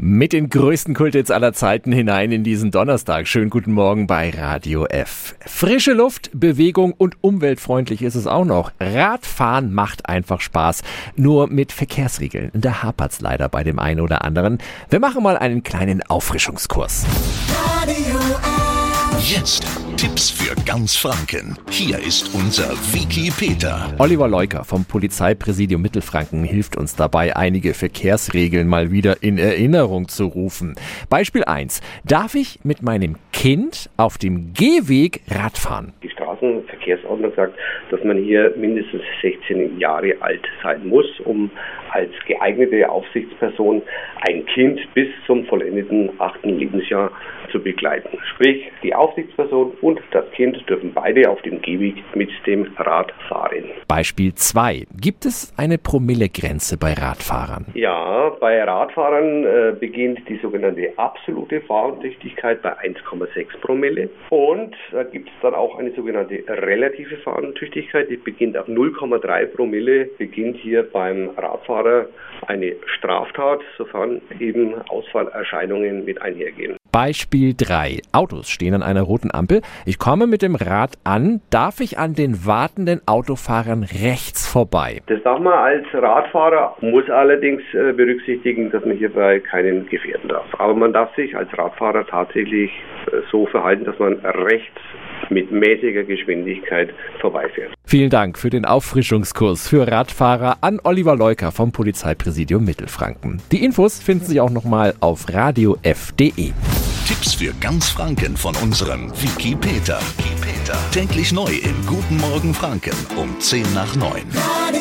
Mit den größten Kulthits aller Zeiten hinein in diesen Donnerstag. Schönen guten Morgen bei Radio F. Frische Luft, Bewegung und umweltfreundlich ist es auch noch. Radfahren macht einfach Spaß. Nur mit Verkehrsregeln. Da hapert's leider bei dem einen oder anderen. Wir machen mal einen kleinen Auffrischungskurs. Radio F. Jetzt Tipps für ganz Franken. Hier ist unser Wiki Peter. Oliver Leuker vom Polizeipräsidium Mittelfranken hilft uns dabei, einige Verkehrsregeln mal wieder in Erinnerung zu rufen. Beispiel 1. Darf ich mit meinem Kind auf dem Gehweg Radfahren? Straßenverkehrsordnung sagt, dass man hier mindestens 16 Jahre alt sein muss, um als geeignete Aufsichtsperson ein Kind bis zum vollendeten achten Lebensjahr zu begleiten. Sprich, die Aufsichtsperson und das Kind dürfen beide auf dem Gehweg mit dem Rad fahren. Beispiel 2. Gibt es eine Promillegrenze bei Radfahrern? Ja, bei Radfahrern äh, beginnt die sogenannte absolute Fahrentüchtigkeit bei 1,6 Promille und da gibt es dann auch eine sogenannte relative Fahrentüchtigkeit, die beginnt ab 0,3 Promille, beginnt hier beim Radfahrer eine Straftat, sofern eben Ausfallerscheinungen mit einhergehen. Beispiel 3. Autos stehen an einer roten Ampel. Ich komme mit dem Rad an. Darf ich an den wartenden Autofahrern rechts vorbei? Das darf man als Radfahrer, muss allerdings äh, berücksichtigen, dass man hierbei keinen gefährden darf. Aber man darf sich als Radfahrer tatsächlich äh, so verhalten, dass man rechts mit mäßiger Geschwindigkeit vorbeifährt. Vielen Dank für den Auffrischungskurs für Radfahrer an Oliver Leuker vom Polizeipräsidium Mittelfranken. Die Infos finden Sie auch nochmal auf radiof.de. Tipps für ganz Franken von unserem Wiki Peter. Wiki Peter. Täglich neu im Guten Morgen Franken um 10 nach 9. Radio